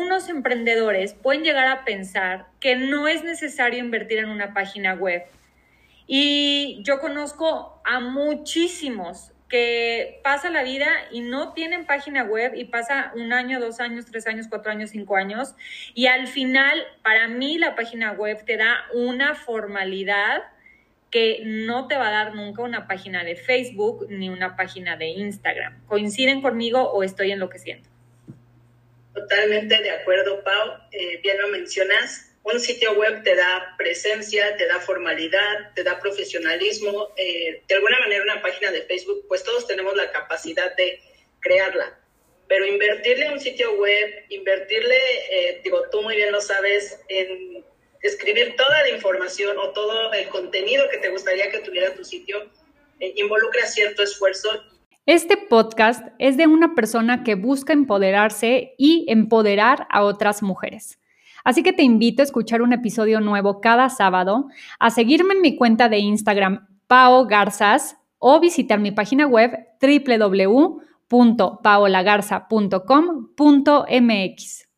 algunos emprendedores pueden llegar a pensar que no es necesario invertir en una página web. Y yo conozco a muchísimos que pasa la vida y no tienen página web y pasa un año, dos años, tres años, cuatro años, cinco años. Y al final, para mí, la página web te da una formalidad que no te va a dar nunca una página de Facebook ni una página de Instagram. ¿Coinciden conmigo o estoy enloqueciendo? Totalmente de acuerdo, Pau. Eh, bien lo mencionas. Un sitio web te da presencia, te da formalidad, te da profesionalismo. Eh, de alguna manera una página de Facebook, pues todos tenemos la capacidad de crearla. Pero invertirle en un sitio web, invertirle, eh, digo, tú muy bien lo sabes, en escribir toda la información o todo el contenido que te gustaría que tuviera tu sitio, involucra cierto esfuerzo este podcast es de una persona que busca empoderarse y empoderar a otras mujeres. Así que te invito a escuchar un episodio nuevo cada sábado, a seguirme en mi cuenta de Instagram Pao Garzas o visitar mi página web www.paolagarza.com.mx.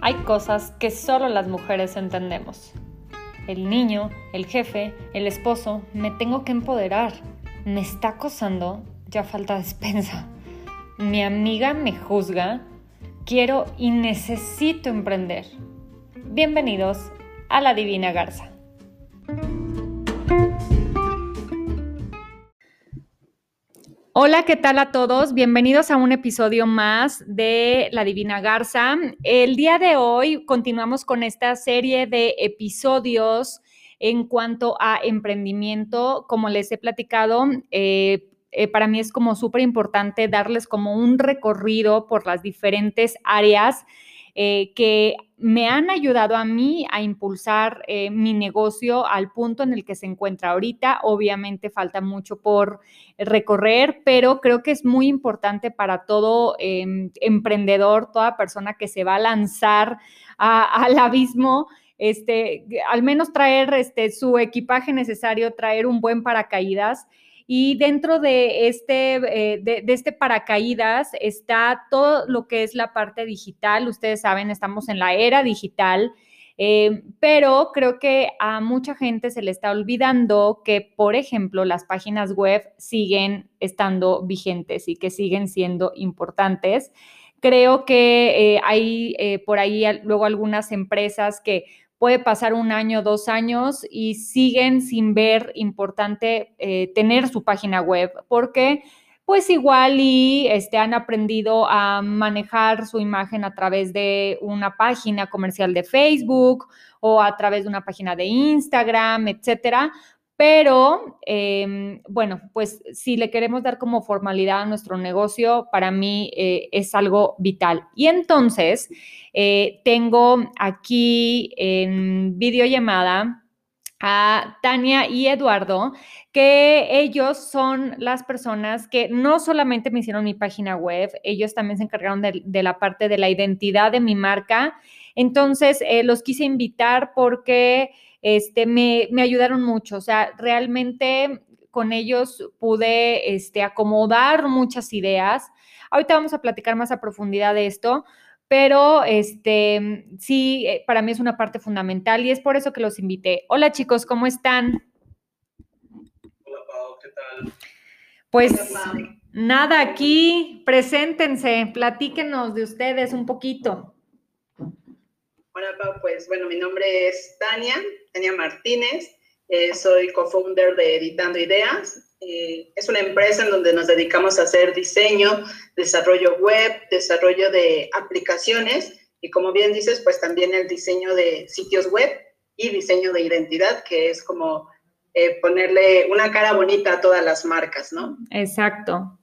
Hay cosas que solo las mujeres entendemos el niño, el jefe, el esposo, me tengo que empoderar. Me está acosando, ya falta despensa. Mi amiga me juzga, quiero y necesito emprender. Bienvenidos a la Divina Garza. Hola, ¿qué tal a todos? Bienvenidos a un episodio más de La Divina Garza. El día de hoy continuamos con esta serie de episodios en cuanto a emprendimiento. Como les he platicado, eh, eh, para mí es como súper importante darles como un recorrido por las diferentes áreas eh, que me han ayudado a mí a impulsar eh, mi negocio al punto en el que se encuentra ahorita. Obviamente falta mucho por recorrer, pero creo que es muy importante para todo em, emprendedor, toda persona que se va a lanzar al abismo. Este, al menos traer este, su equipaje necesario, traer un buen paracaídas y dentro de este, eh, de, este paracaídas está todo lo que es la parte digital. Ustedes saben, estamos en la era digital. Eh, pero creo que a mucha gente se le está olvidando que, por ejemplo, las páginas web siguen estando vigentes y que siguen siendo importantes. Creo que eh, hay por ahí luego algunas empresas que puede pasar un año, dos años y siguen sin ver importante eh, tener su página web porque pues igual y este, han aprendido a manejar su imagen a través de una página comercial de Facebook o a través de una página de Instagram, etcétera, pero, em, bueno, pues si le queremos dar como formalidad a nuestro negocio, para mí eh, es algo vital. Y entonces, eh, tengo aquí en videollamada a Tania y Eduardo, que ellos son las personas que no solamente me hicieron mi página web, ellos también se encargaron de, la parte de la identidad de mi marca. Entonces, eh, los quise invitar porque este, me, ayudaron mucho. O sea, realmente con ellos pude este, acomodar muchas ideas. Ahorita vamos a platicar más a profundidad de esto, pero este, sí, eh, para mí es una parte fundamental y es por eso que los invité. Hola chicos, ¿cómo están? Hola Pau, ¿qué tal? Pues nada, aquí preséntense, platíquenos de ustedes un poquito. Hola Pau, pues bueno, mi nombre es Tania, Tania Martínez, eh, soy co-founder de Editando Ideas. Eh, es una empresa en donde nos dedicamos a hacer diseño, desarrollo web, desarrollo de aplicaciones y como bien dices, pues también el diseño de sitios web y diseño de identidad, que es como eh, ponerle una cara bonita a todas las marcas, ¿no? Exacto.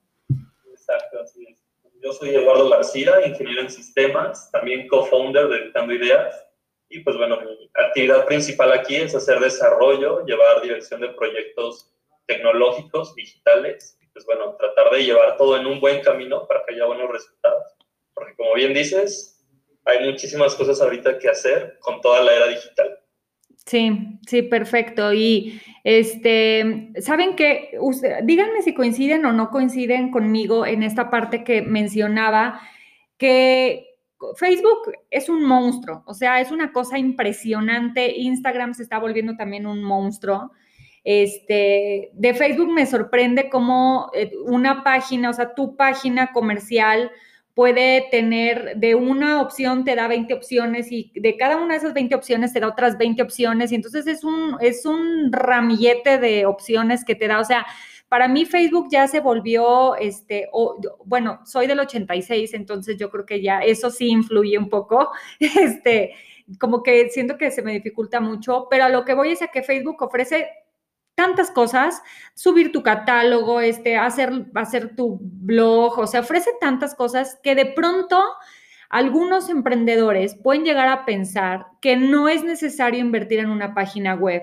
Exacto, así es. Yo soy Eduardo García, ingeniero en sistemas, también co-founder de Editando Ideas. Y pues bueno, mi actividad principal aquí es hacer desarrollo, llevar dirección de proyectos tecnológicos, digitales. Y pues bueno, tratar de llevar todo en un buen camino para que haya buenos resultados. Porque como bien dices, hay muchísimas cosas ahorita que hacer con toda la era digital. Sí, sí, perfecto. Y este, ¿saben qué? díganme si coinciden o no coinciden conmigo en esta parte que mencionaba, que Facebook es un monstruo, o sea, es una cosa impresionante. Instagram se está volviendo también un monstruo. Este, de Facebook me sorprende cómo eh, una página, o sea, tu página comercial puede tener de una opción te da 20 opciones y de cada una de esas 20 opciones te da otras 20 opciones. Y entonces es un, es un ramillete de opciones que te da, o sea, para mí Facebook ya se volvió, este, bueno, soy del 86, entonces yo creo que ya eso sí influye un poco, este, como que siento que se me dificulta mucho, pero a lo que voy es a que Facebook ofrece tantas cosas, subir tu catálogo, este, hacer, tu blog, o sea, ofrece tantas cosas que de pronto algunos emprendedores pueden llegar a pensar que no es necesario invertir en una página web.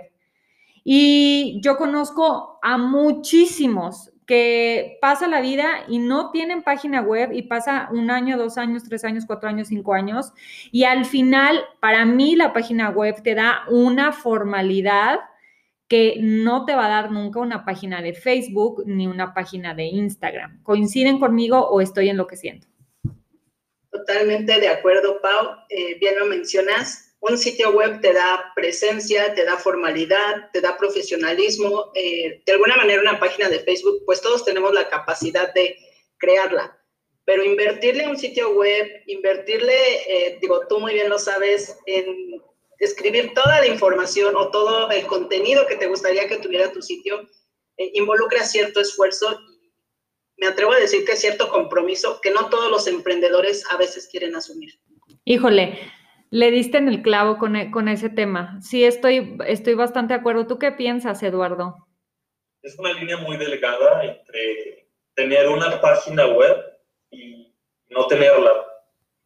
Y yo conozco a muchísimos que pasa la vida y no tienen página web y pasa un año, dos años, tres años, cuatro años, cinco años. Y al final, para mí, la página web te da una formalidad que no te va a dar nunca una página de Facebook ni una página de Instagram. ¿Coinciden conmigo o estoy enloqueciendo? Totalmente de acuerdo, Pau. Eh, bien lo mencionas. Un sitio web te da presencia, te da formalidad, te da profesionalismo. Eh, de alguna manera una página de Facebook, pues todos tenemos la capacidad de crearla. Pero invertirle en un sitio web, invertirle, eh, digo, tú muy bien lo sabes, en escribir toda la información o todo el contenido que te gustaría que tuviera tu sitio eh, involucra cierto esfuerzo y me atrevo a decir que es cierto compromiso que no todos los emprendedores a veces quieren asumir. Híjole, le diste en el clavo con, e, con ese tema. Sí, estoy, estoy bastante de acuerdo. ¿Tú qué piensas, Eduardo? Es una línea muy delgada entre tener una página web y no tenerla,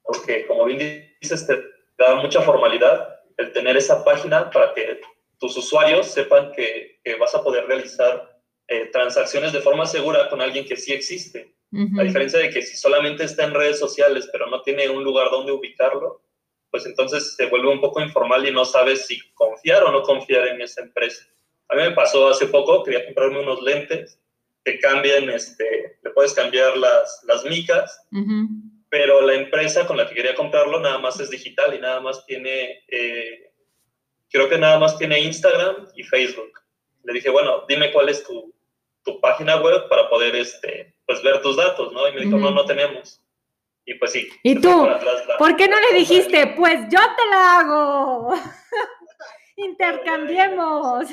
porque como bien dices, te da mucha formalidad el tener esa página para que tus usuarios sepan que, vas a poder realizar eh, transacciones de forma segura con alguien que sí existe. A diferencia de que si solamente está en redes sociales, pero no tiene un lugar donde ubicarlo, pues entonces se vuelve un poco informal y no sabes si confiar o no confiar en esa empresa. A mí me pasó hace poco, quería comprarme unos lentes que cambian, este, le puedes cambiar las, las micas, pero la empresa con la que quería comprarlo nada más es digital y nada más tiene, eh, creo que nada más tiene Instagram y Facebook. Le dije, bueno, dime cuál es tu, tu página web para poder este, pues, ver tus datos, ¿no? Y me dijo, no, no tenemos. Y pues sí. ¿Y tú? ¿Por qué no le dijiste, pues yo te la hago? Intercambiemos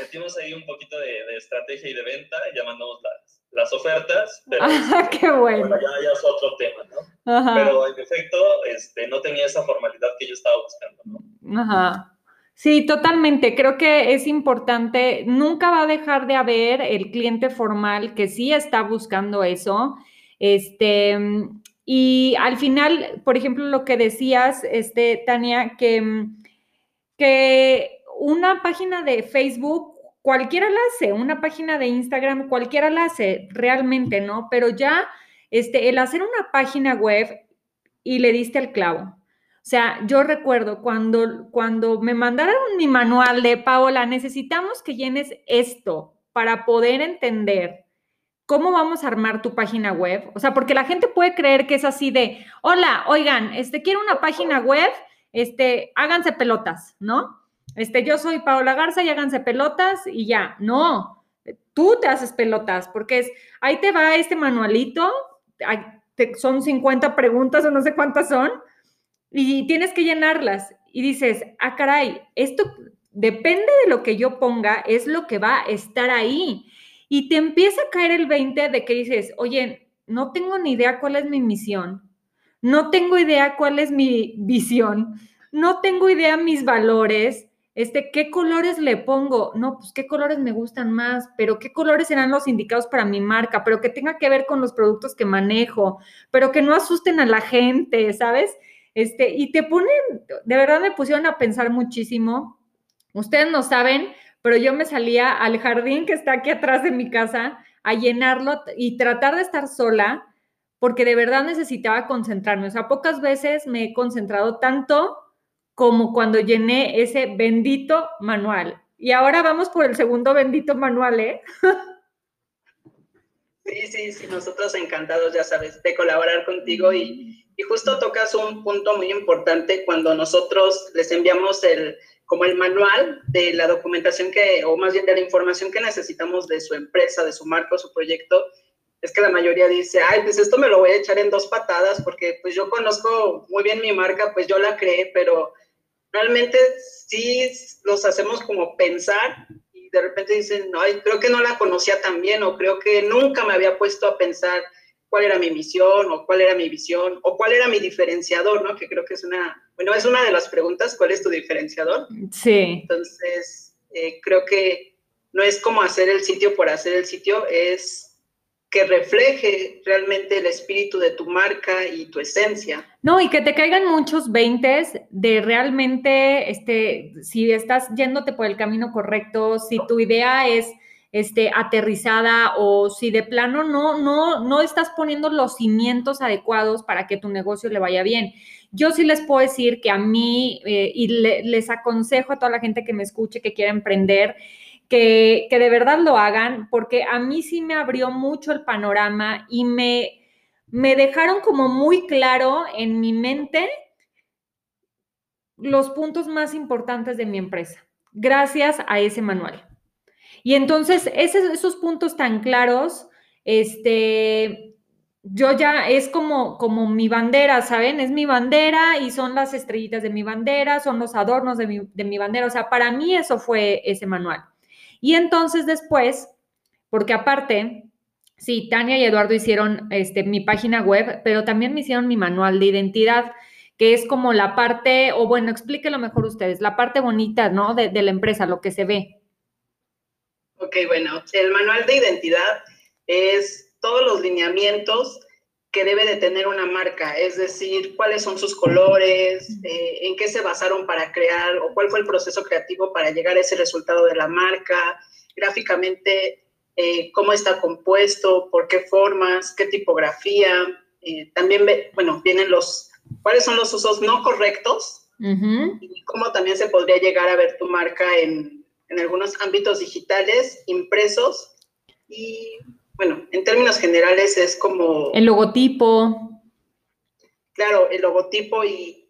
metimos ahí un poquito de, estrategia y de venta, ya mandamos las, las ofertas, pero ah, qué bueno. ya, es otro tema, ¿no? Pero en efecto, este, no tenía esa formalidad que yo estaba buscando, ¿no? Ajá. Sí, totalmente. Creo que es importante, nunca va a dejar de haber el cliente formal que sí está buscando eso. Este, y al final, por ejemplo, lo que decías, este, Tania, que, que una página de Facebook, cualquiera la hace, una página de Instagram, cualquiera la hace, realmente, ¿no? Pero ya, este, el hacer una página web y le diste el clavo. O sea, yo recuerdo cuando, cuando me mandaron mi manual de Paola, necesitamos que llenes esto para poder entender cómo vamos a armar tu página web. O sea, porque la gente puede creer que es así de, hola, oigan, este, quiero una página web, este, háganse pelotas, ¿no? Este, yo soy Paola Garza y háganse pelotas y ya. No, tú te haces pelotas porque es, ahí te va este manualito, son 50 preguntas o no sé cuántas son, y tienes que llenarlas. Y dices, ah, caray, esto depende de lo que yo ponga, es lo que va a estar ahí. Y te empieza a caer el 20 de que dices, oye, no tengo ni idea cuál es mi misión, no tengo idea cuál es mi visión, no tengo idea mis valores, este, ¿qué colores le pongo? No, pues qué colores me gustan más, pero qué colores serán los indicados para mi marca, pero que tenga que ver con los productos que manejo, pero que no asusten a la gente, ¿sabes? Este, y te ponen, de verdad me pusieron a pensar muchísimo. Ustedes no saben, pero yo me salía al jardín que está aquí atrás de mi casa a llenarlo y tratar de estar sola, porque de verdad necesitaba concentrarme. O sea, pocas veces me he concentrado tanto como cuando llené ese bendito manual. Y ahora vamos por el segundo bendito manual, ¿eh? Sí, sí, sí, nosotros encantados, ya sabes, de colaborar contigo y, y, justo tocas un punto muy importante cuando nosotros les enviamos el, como el manual de la documentación que, o más bien de la información que necesitamos de su empresa, de su marco, su proyecto, es que la mayoría dice, ay, pues esto me lo voy a echar en dos patadas porque pues yo conozco muy bien mi marca, pues yo la creé, pero realmente sí los hacemos como pensar de repente dicen, no, creo que no la conocía tan bien o creo que nunca me había puesto a pensar cuál era mi misión o cuál era mi visión o cuál era mi diferenciador, ¿no? Que creo que es una, bueno, es una de las preguntas, ¿cuál es tu diferenciador? Sí. Entonces, eh, creo que no es como hacer el sitio por hacer el sitio, es que refleje realmente el espíritu de tu marca y tu esencia. No, y que te caigan muchos veintes de realmente, este, si estás yéndote por el camino correcto, si tu idea es este, aterrizada o si de plano no, no, no estás poniendo los cimientos adecuados para que tu negocio le vaya bien. Yo sí les puedo decir que a mí, eh, y les aconsejo a toda la gente que me escuche, que quiera emprender, que, de verdad lo hagan, porque a mí sí me abrió mucho el panorama y me, me dejaron como muy claro en mi mente los puntos más importantes de mi empresa, gracias a ese manual. Y entonces, esos puntos tan claros, este, yo ya es como, como mi bandera, ¿saben? Es mi bandera y son las estrellitas de mi bandera, son los adornos de mi, de mi bandera. O sea, para mí eso fue ese manual. Y entonces después, porque aparte, sí, Tania y Eduardo hicieron este, mi página web, pero también me hicieron mi manual de identidad, que es como la parte, o bueno, explíquelo mejor ustedes, la parte bonita, ¿no? De, de la empresa, lo que se ve. Ok, bueno, el manual de identidad es todos los lineamientos que debe de tener una marca, es decir, cuáles son sus colores, eh, en qué se basaron para crear o cuál fue el proceso creativo para llegar a ese resultado de la marca, gráficamente eh, cómo está compuesto, por qué formas, qué tipografía. Eh, también, bueno, vienen los, cuáles son los usos no correctos y cómo también se podría llegar a ver tu marca en, en algunos ámbitos digitales, impresos y bueno, en términos generales es como... El logotipo. Claro, el logotipo y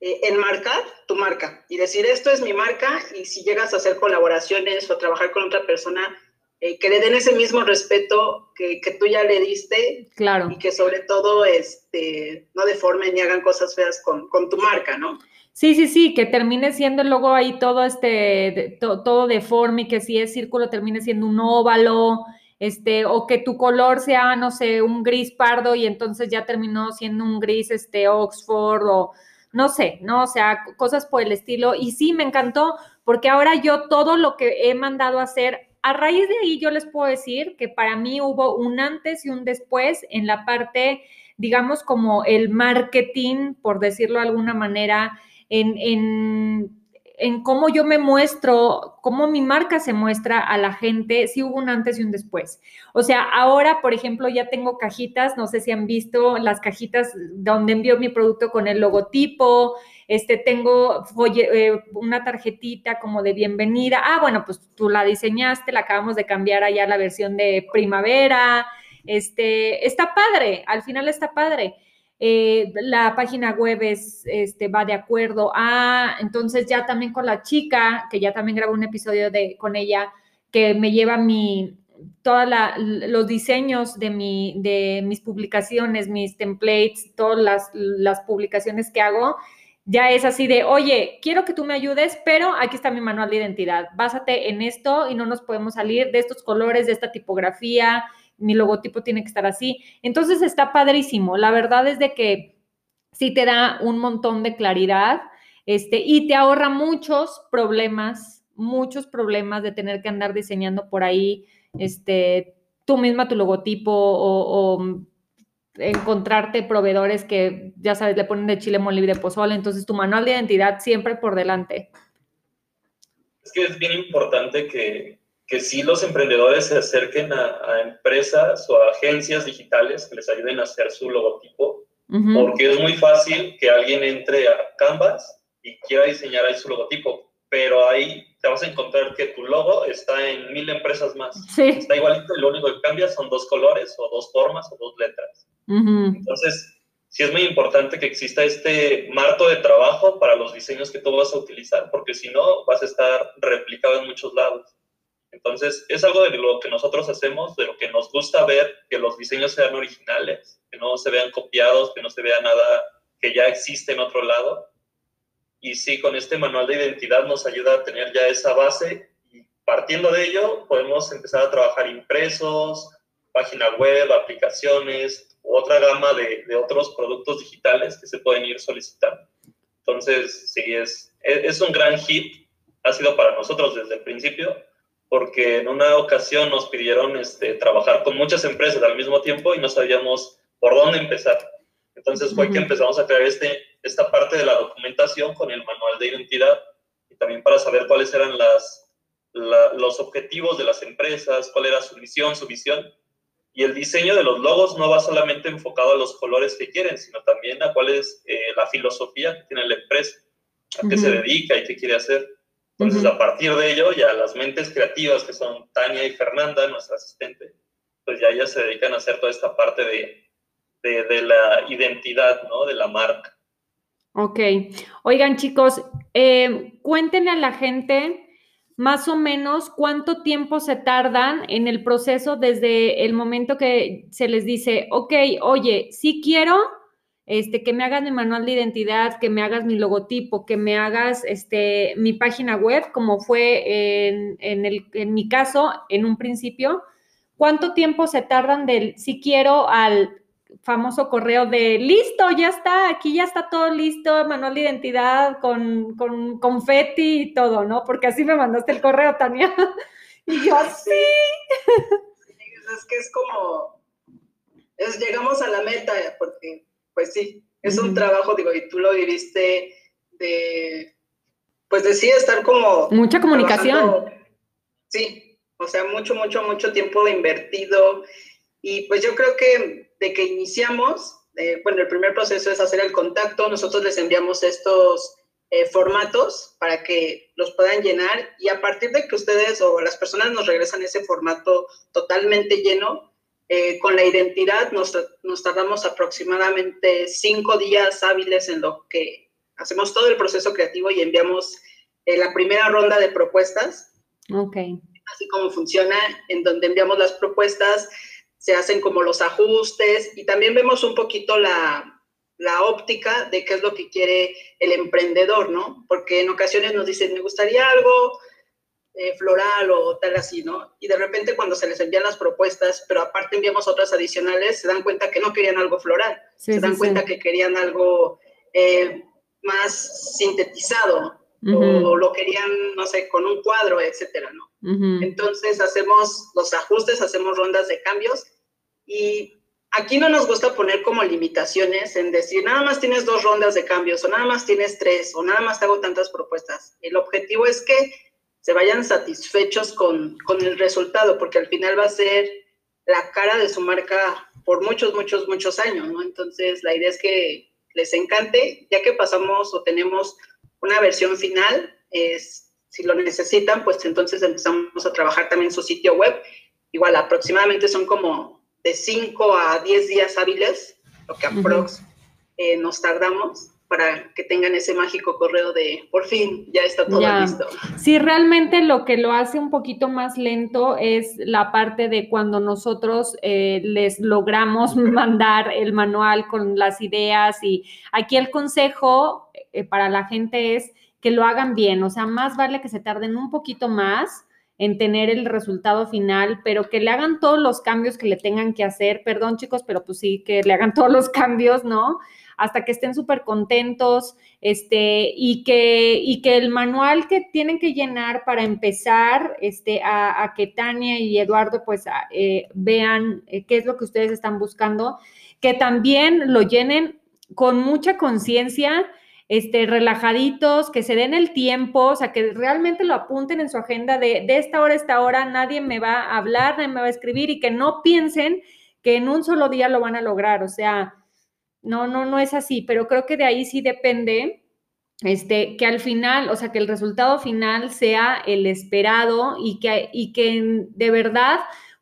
eh, enmarcar tu marca y decir esto es mi marca y si llegas a hacer colaboraciones o trabajar con otra persona, eh, que le den ese mismo respeto que, que, tú ya le diste. Claro. Y que sobre todo este, no deformen ni hagan cosas feas con, con tu marca, ¿no? Sí, sí, sí, que termine siendo el logo ahí todo este, todo deforme y que si es círculo termine siendo un óvalo, este, o que tu color sea, no sé, un gris pardo y entonces ya terminó siendo un gris, este, Oxford o no sé, ¿no? O sea, cosas por el estilo. Y sí, me encantó porque ahora yo todo lo que he mandado a hacer, a raíz de ahí yo les puedo decir que para mí hubo un antes y un después en la parte, digamos, como el marketing, por decirlo de alguna manera, en, en en cómo yo me muestro, cómo mi marca se muestra a la gente, si hubo un antes y un después. O sea, ahora, por ejemplo, ya tengo cajitas, no sé si han visto las cajitas donde envío mi producto con el logotipo, este, tengo eh, una tarjetita como de bienvenida. Ah, bueno, pues tú la diseñaste, la acabamos de cambiar allá la versión de primavera. Este, está padre, al final está padre. Eh, la página web es, este, va de acuerdo a, entonces ya también con la chica, que ya también grabó un episodio de, con ella, que me lleva mi, todos los diseños de, mi, de mis publicaciones, mis templates, todas las, las publicaciones que hago, ya es así de, oye, quiero que tú me ayudes, pero aquí está mi manual de identidad. Básate en esto y no nos podemos salir de estos colores, de esta tipografía, mi logotipo tiene que estar así. Entonces está padrísimo. La verdad es de que sí te da un montón de claridad este, y te ahorra muchos problemas, muchos problemas de tener que andar diseñando por ahí este, tú misma tu logotipo o, encontrarte proveedores que, ya sabes, le ponen de chile molible de pozole. Entonces tu manual de identidad siempre por delante. Es que es bien importante que, que sí los emprendedores se acerquen a, empresas o a agencias digitales que les ayuden a hacer su logotipo, porque es muy fácil que alguien entre a Canvas y quiera diseñar ahí su logotipo, pero ahí te vas a encontrar que tu logo está en mil empresas más. Está igualito y lo único que cambia son dos colores o dos formas o dos letras. Entonces, sí es muy importante que exista este marco de trabajo para los diseños que tú vas a utilizar, porque si no, vas a estar replicado en muchos lados. Entonces, es algo de lo que nosotros hacemos, de lo que nos gusta ver, que los diseños sean originales, que no se vean copiados, que no se vea nada que ya existe en otro lado. Y sí, con este manual de identidad nos ayuda a tener ya esa base y partiendo de ello podemos empezar a trabajar impresos, página web, aplicaciones, otra gama de, de otros productos digitales que se pueden ir solicitando. Entonces, sí, es, es un gran hit, ha sido para nosotros desde el principio, porque en una ocasión nos pidieron este, trabajar con muchas empresas al mismo tiempo y no sabíamos por dónde empezar. Entonces fue que empezamos a crear este, esta parte de la documentación con el manual de identidad y también para saber cuáles eran las, los objetivos de las empresas, cuál era su misión, su visión. Y el diseño de los logos no va solamente enfocado a los colores que quieren, sino también a cuál es eh, la filosofía que tiene la empresa, a qué se dedica y qué quiere hacer. Entonces, a partir de ello, ya las mentes creativas, que son Tania y Fernanda, nuestra asistente, pues ya ellas se dedican a hacer toda esta parte de, de, la identidad, ¿no? De la marca. Ok. Oigan, chicos, eh, cuéntenle a la gente más o menos cuánto tiempo se tardan en el proceso desde el momento que se les dice, ok, oye, sí quiero este, que me hagas mi manual de identidad, que me hagas mi logotipo, que me hagas este, mi página web, como fue en, el, en mi caso en un principio. ¿Cuánto tiempo se tardan del si quiero al famoso correo de listo, ya está, aquí ya está todo listo, manual de identidad con, con confeti y todo, ¿no? Porque así me mandaste el correo, Tania. y yo, así. Es que es como, es, llegamos a la meta, porque pues sí, es un trabajo, digo, y tú lo viviste de, pues decía estar como... Mucha comunicación. Sí, o sea, mucho, mucho, mucho tiempo invertido. Y pues yo creo que de que iniciamos, eh, bueno, el primer proceso es hacer el contacto, nosotros les enviamos estos eh, formatos para que los puedan llenar y a partir de que ustedes o las personas nos regresan ese formato totalmente lleno, eh, con la identidad nos, nos, tardamos aproximadamente cinco días hábiles en lo que hacemos todo el proceso creativo y enviamos eh, la primera ronda de propuestas. Ok. Así como funciona, en donde enviamos las propuestas, se hacen como los ajustes y también vemos un poquito la, la óptica de qué es lo que quiere el emprendedor, ¿no? Porque en ocasiones nos dicen, me gustaría algo eh, floral o tal así, ¿no? Y de repente cuando se les envían las propuestas, pero aparte enviamos otras adicionales, se dan cuenta que no querían algo floral, se dan cuenta que querían algo eh, más sintetizado o lo querían, no sé, con un cuadro, etcétera, ¿no? Entonces hacemos los ajustes, hacemos rondas de cambios y aquí no nos gusta poner como limitaciones en decir, nada más tienes dos rondas de cambios o nada más tienes tres o nada más te hago tantas propuestas. El objetivo es que se vayan satisfechos con, con el resultado, porque al final va a ser la cara de su marca por muchos, muchos, muchos años, ¿no? Entonces, la idea es que les encante, ya que pasamos o tenemos una versión final, es, si lo necesitan, pues entonces empezamos a trabajar también su sitio web. Igual, aproximadamente son como de 5 a 10 días hábiles, lo que aprox eh, nos tardamos para que tengan ese mágico correo de por fin ya está todo listo. Sí, realmente lo que lo hace un poquito más lento es la parte de cuando nosotros eh, les logramos mandar el manual con las ideas y aquí el consejo eh, para la gente es que lo hagan bien, o sea, más vale que se tarden un poquito más en tener el resultado final, pero que le hagan todos los cambios que le tengan que hacer. Perdón, chicos, pero pues sí, que le hagan todos los cambios, ¿no? Hasta que estén súper contentos, este, y que, y que el manual que tienen que llenar para empezar, este, a, que Tania y Eduardo pues eh, vean eh, qué es lo que ustedes están buscando, que también lo llenen con mucha conciencia, este, relajaditos, que se den el tiempo, o sea, que realmente lo apunten en su agenda de, de esta hora a esta hora, nadie me va a hablar, nadie me va a escribir y que no piensen que en un solo día lo van a lograr, o sea, no, no, no es así, pero creo que de ahí sí depende este, que al final, o sea, que el resultado final sea el esperado y que, y que de verdad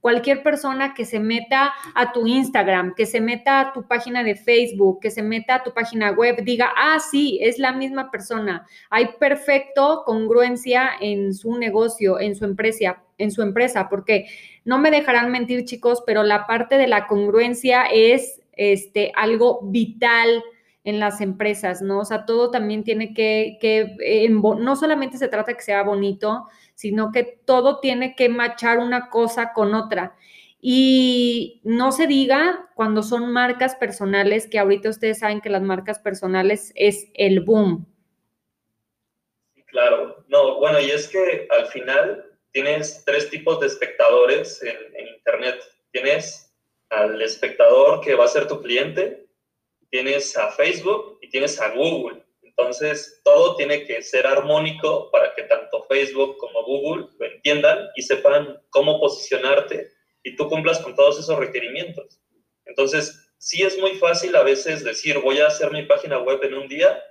cualquier persona que se meta a tu Instagram, que se meta a tu página de Facebook, que se meta a tu página web, diga, ah, sí, es la misma persona. Hay perfecto congruencia en su negocio, en su empresa, en su empresa, porque no me dejarán mentir, chicos, pero la parte de la congruencia es este, algo vital en las empresas, ¿no? O sea, todo también tiene que, que no solamente se trata que sea bonito, sino que todo tiene que machar una cosa con otra. Y no se diga cuando son marcas personales, que ahorita ustedes saben que las marcas personales es el boom. Claro, no, bueno, y es que al final tienes tres tipos de espectadores en Internet. Tienes al espectador que va a ser tu cliente, tienes a Facebook y tienes a Google. Entonces, todo tiene que ser armónico para que tanto Facebook como Google lo entiendan y sepan cómo posicionarte y tú cumplas con todos esos requerimientos. Entonces, sí es muy fácil a veces decir, voy a hacer mi página web en un día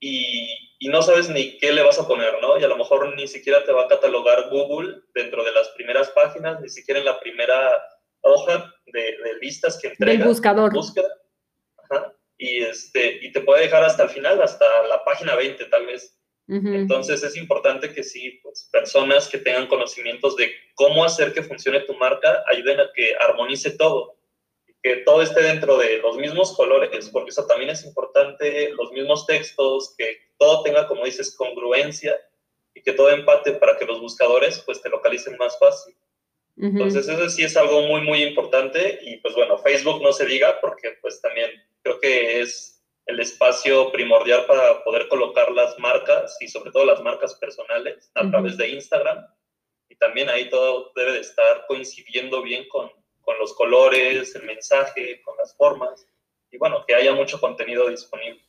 y, y, no sabes ni qué le vas a poner, ¿no? Y a lo mejor ni siquiera te va a catalogar Google dentro de las primeras páginas, ni siquiera en la primera hoja de, de listas que entrega. Del buscador. Búsqueda. Ajá y, este, y te puede dejar hasta el final, hasta la página 20 tal vez. Entonces es importante que sí, pues, personas que tengan conocimientos de cómo hacer que funcione tu marca ayuden a que armonice todo, que todo esté dentro de los mismos colores, porque eso también es importante, los mismos textos, que todo tenga, como dices, congruencia y que todo empate para que los buscadores pues te localicen más fácil. Entonces eso sí es algo muy, muy importante y pues bueno, Facebook no se diga porque pues también creo que es el espacio primordial para poder colocar las marcas y sobre todo las marcas personales a través de Instagram. Y también ahí todo debe de estar coincidiendo bien con, con los colores, el mensaje, con las formas. Y bueno, que haya mucho contenido disponible.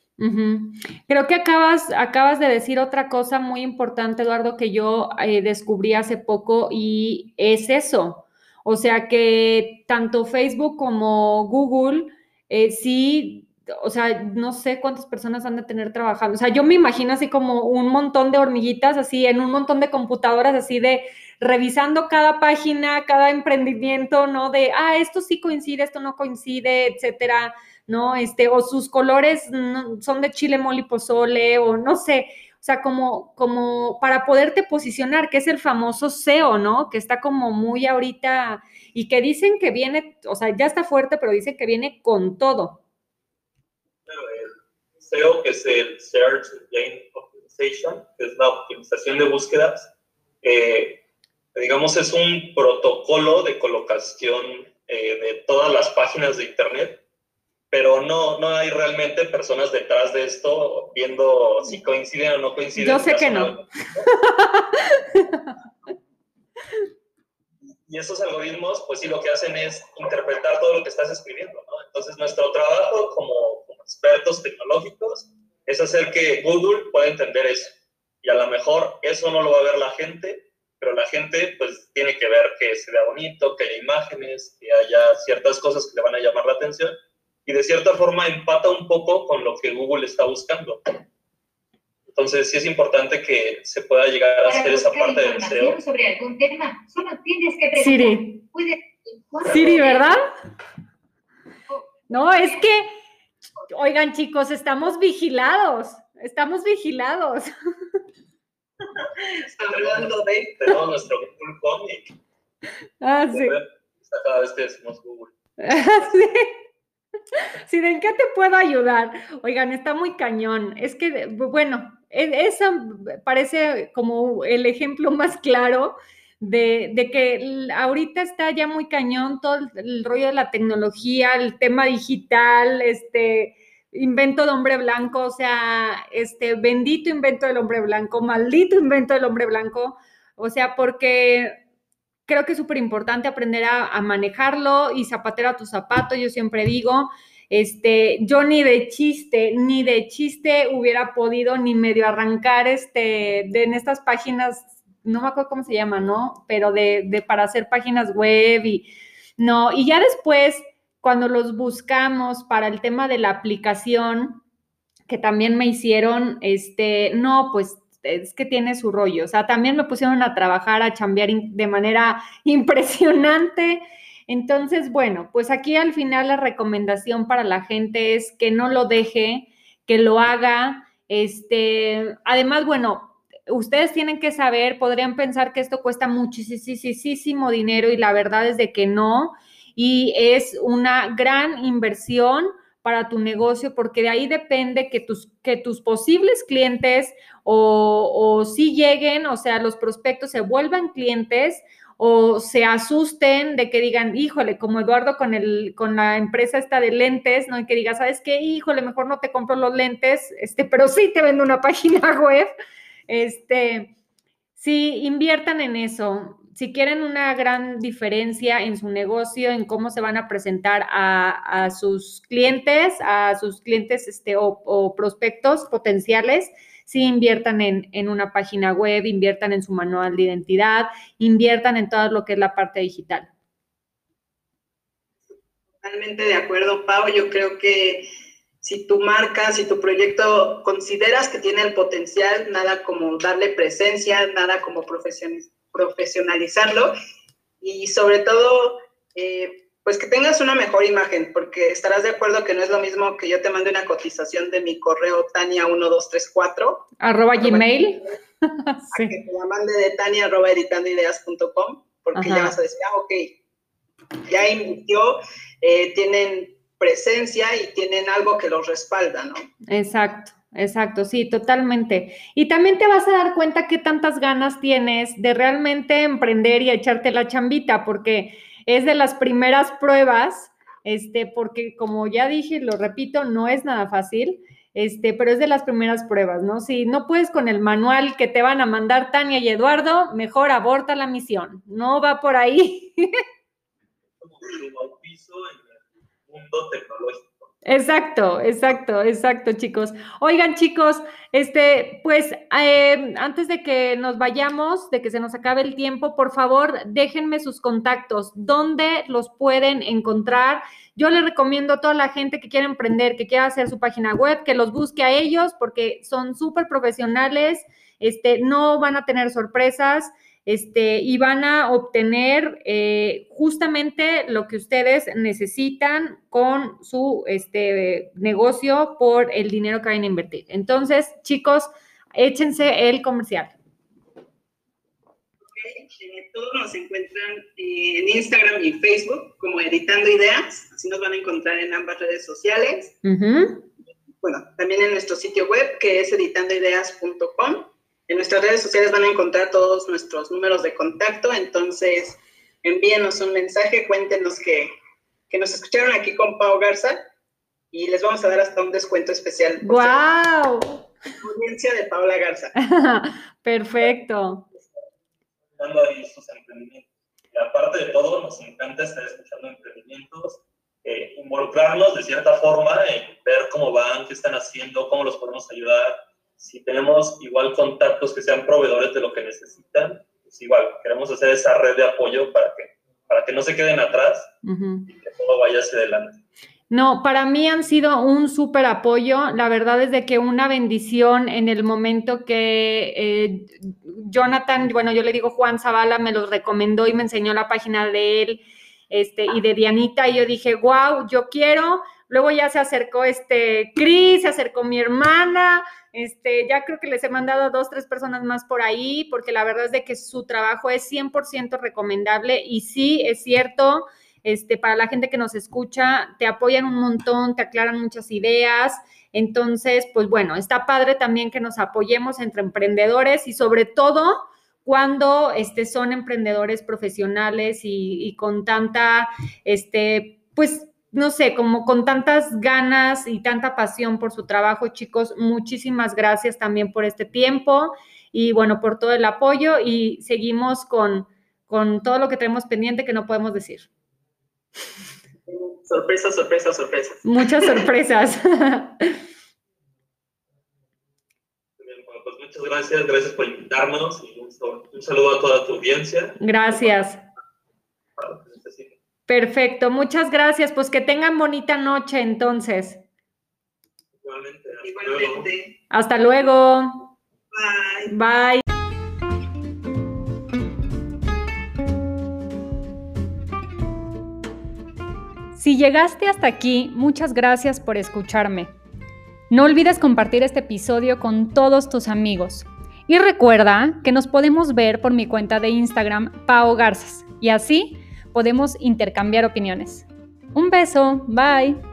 Creo que acabas, acabas de decir otra cosa muy importante, Eduardo, que yo eh, descubrí hace poco y es eso. O sea que tanto Facebook como Google eh, sí, o sea, no sé cuántas personas han de tener trabajando. O sea, yo me imagino así como un montón de hormiguitas, así en un montón de computadoras, así de revisando cada página, cada emprendimiento, ¿no? De, ah, esto sí coincide, esto no coincide, etcétera, ¿no? Este, o sus colores son de chile, mole pozole, o no sé. O sea, como, como para poderte posicionar, que es el famoso SEO, ¿no? Que está como muy ahorita y que dicen que viene, o sea, ya está fuerte, pero dicen que viene con todo. el SEO, que es el Search Engine Optimization, que es la optimización de búsquedas, eh, digamos, es un protocolo de colocación eh, de todas las páginas de Internet pero no, no hay realmente personas detrás de esto viendo si coinciden o no coinciden. Yo sé que no. y esos algoritmos, pues sí, lo que hacen es interpretar todo lo que estás escribiendo, ¿no? Entonces, nuestro trabajo como, expertos tecnológicos es hacer que Google pueda entender eso. Y a lo mejor eso no lo va a ver la gente, pero la gente pues tiene que ver que se vea bonito, que haya imágenes, que haya ciertas cosas que le van a llamar la atención y de cierta forma empata un poco con lo que Google está buscando. Entonces, sí es importante que se pueda llegar a hacer esa parte del SEO. Sobre algún tema, solo tienes que Siri. Siri, ¿verdad? No, es que, oigan chicos, estamos vigilados, estamos vigilados. hablando de Tenemos nuestro Google Comic. Ah, sí. Cada vez que decimos Google. sí. Sí, ¿de qué te puedo ayudar? Oigan, está muy cañón. Es que, bueno, e, esa parece como el ejemplo más claro de, que ahorita está ya muy cañón todo el, rollo de la tecnología, el tema digital, este invento de hombre blanco, o sea, este bendito invento del hombre blanco, maldito invento del hombre blanco, o sea, porque creo que es súper importante aprender a, manejarlo y zapatero a tu zapato, yo siempre digo, este, yo ni de chiste, ni de chiste hubiera podido ni medio arrancar este, de en estas páginas, no me acuerdo cómo se llama, ¿no? Pero de, de para hacer páginas web y, no, y ya después, cuando los buscamos para el tema de la aplicación, que también me hicieron, este, no, pues es que tiene su rollo. O sea, también me pusieron a trabajar, a chambear de manera impresionante. Entonces, bueno, pues aquí al final la recomendación para la gente es que no lo deje, que lo haga. Este, además, bueno, ustedes tienen que saber, podrían pensar que esto cuesta muchísimo dinero y la verdad es de que no. Y es una gran inversión para tu negocio, porque de ahí depende que tus, que tus posibles clientes o, si lleguen, o sea, los prospectos se vuelvan clientes o se asusten de que digan, híjole, como Eduardo con, el, con la empresa esta de lentes, ¿no? Y que diga, ¿sabes qué? Híjole, mejor no te compro los lentes, este, pero sí te vendo una página web. Este, sí, inviertan en eso si quieren una gran diferencia en su negocio, en cómo se van a presentar a, sus clientes, a sus clientes este, o, prospectos potenciales, sí inviertan en, una página web, inviertan en su manual de identidad, inviertan en todo lo que es la parte digital. Totalmente de acuerdo, Pau. Yo creo que si tu marca, si tu proyecto consideras que tiene el potencial, nada como darle presencia, nada como profesionista profesionalizarlo y sobre todo, eh, pues que tengas una mejor imagen, porque estarás de acuerdo que no es lo mismo que yo te mande una cotización de mi correo Tania1234. Arroba gmail. sí. que te la mande de Tania arroba editandoideas.com, porque ya vas a decir, ah, ok, ya invirtió, eh, tienen presencia y tienen algo que los respalda, ¿no? Exacto. Exacto, sí, totalmente. Y también te vas a dar cuenta qué tantas ganas tienes de realmente emprender y echarte la chambita, porque es de las primeras pruebas, este, porque como ya dije, lo repito, no es nada fácil, este, pero es de las primeras pruebas, ¿no? Si no puedes con el manual que te van a mandar Tania y Eduardo, mejor aborta la misión, no va por ahí. Como. Exacto, exacto, exacto, chicos. Oigan, chicos, este, pues eh, antes de que nos vayamos, de que se nos acabe el tiempo, por favor, déjenme sus contactos, dónde los pueden encontrar. Yo les recomiendo a toda la gente que quiera emprender, que quiera hacer su página web, que los busque a ellos porque son súper profesionales, este, no van a tener sorpresas este, y van a obtener eh, justamente lo que ustedes necesitan con su este, negocio por el dinero que vayan a invertir. Entonces, chicos, échense el comercial. Eh, todos nos encuentran en Instagram y Facebook como Editando Ideas, así nos van a encontrar en ambas redes sociales. Bueno, también en nuestro sitio web que es editandoideas.com en nuestras redes sociales van a encontrar todos nuestros números de contacto, entonces envíenos un mensaje, cuéntenos que, nos escucharon aquí con Pau Garza y les vamos a dar hasta un descuento especial. ¡Guau! Audiencia de Paula Garza. Perfecto. Ahí sus emprendimientos. Y aparte de todo, nos encanta estar escuchando emprendimientos, eh, involucrarnos de cierta forma en ver cómo van, qué están haciendo, cómo los podemos ayudar si tenemos igual contactos que sean proveedores de lo que necesitan, pues igual queremos hacer esa red de apoyo para que, para que no se queden atrás y que todo vaya hacia adelante. No, para mí han sido un súper apoyo. La verdad es de que una bendición en el momento que eh, Jonathan, bueno, yo le digo Juan Zavala, me los recomendó y me enseñó la página de él este, y de Dianita. Y yo dije, wow, yo quiero. Luego ya se acercó este Cris, se acercó mi hermana, este, ya creo que les he mandado a dos, tres personas más por ahí, porque la verdad es de que su trabajo es 100% recomendable y sí, es cierto, este, para la gente que nos escucha, te apoyan un montón, te aclaran muchas ideas. Entonces, pues bueno, está padre también que nos apoyemos entre emprendedores y sobre todo cuando este, son emprendedores profesionales y, y con tanta, este, pues no sé, como con tantas ganas y tanta pasión por su trabajo, chicos, muchísimas gracias también por este tiempo y bueno, por todo el apoyo y seguimos con, con todo lo que tenemos pendiente que no podemos decir. Sorpresas, sorpresas, sorpresas. Muchas sorpresas. Pues muchas gracias, gracias por invitarnos y un, saludo a toda tu audiencia. Gracias. Perfecto, muchas gracias. Pues que tengan bonita noche entonces. Igualmente. Igualmente. Hasta luego. Bye. Bye. Si llegaste hasta aquí, muchas gracias por escucharme. No olvides compartir este episodio con todos tus amigos. Y recuerda que nos podemos ver por mi cuenta de Instagram, Pao Garzas, y así podemos intercambiar opiniones. Un beso, bye.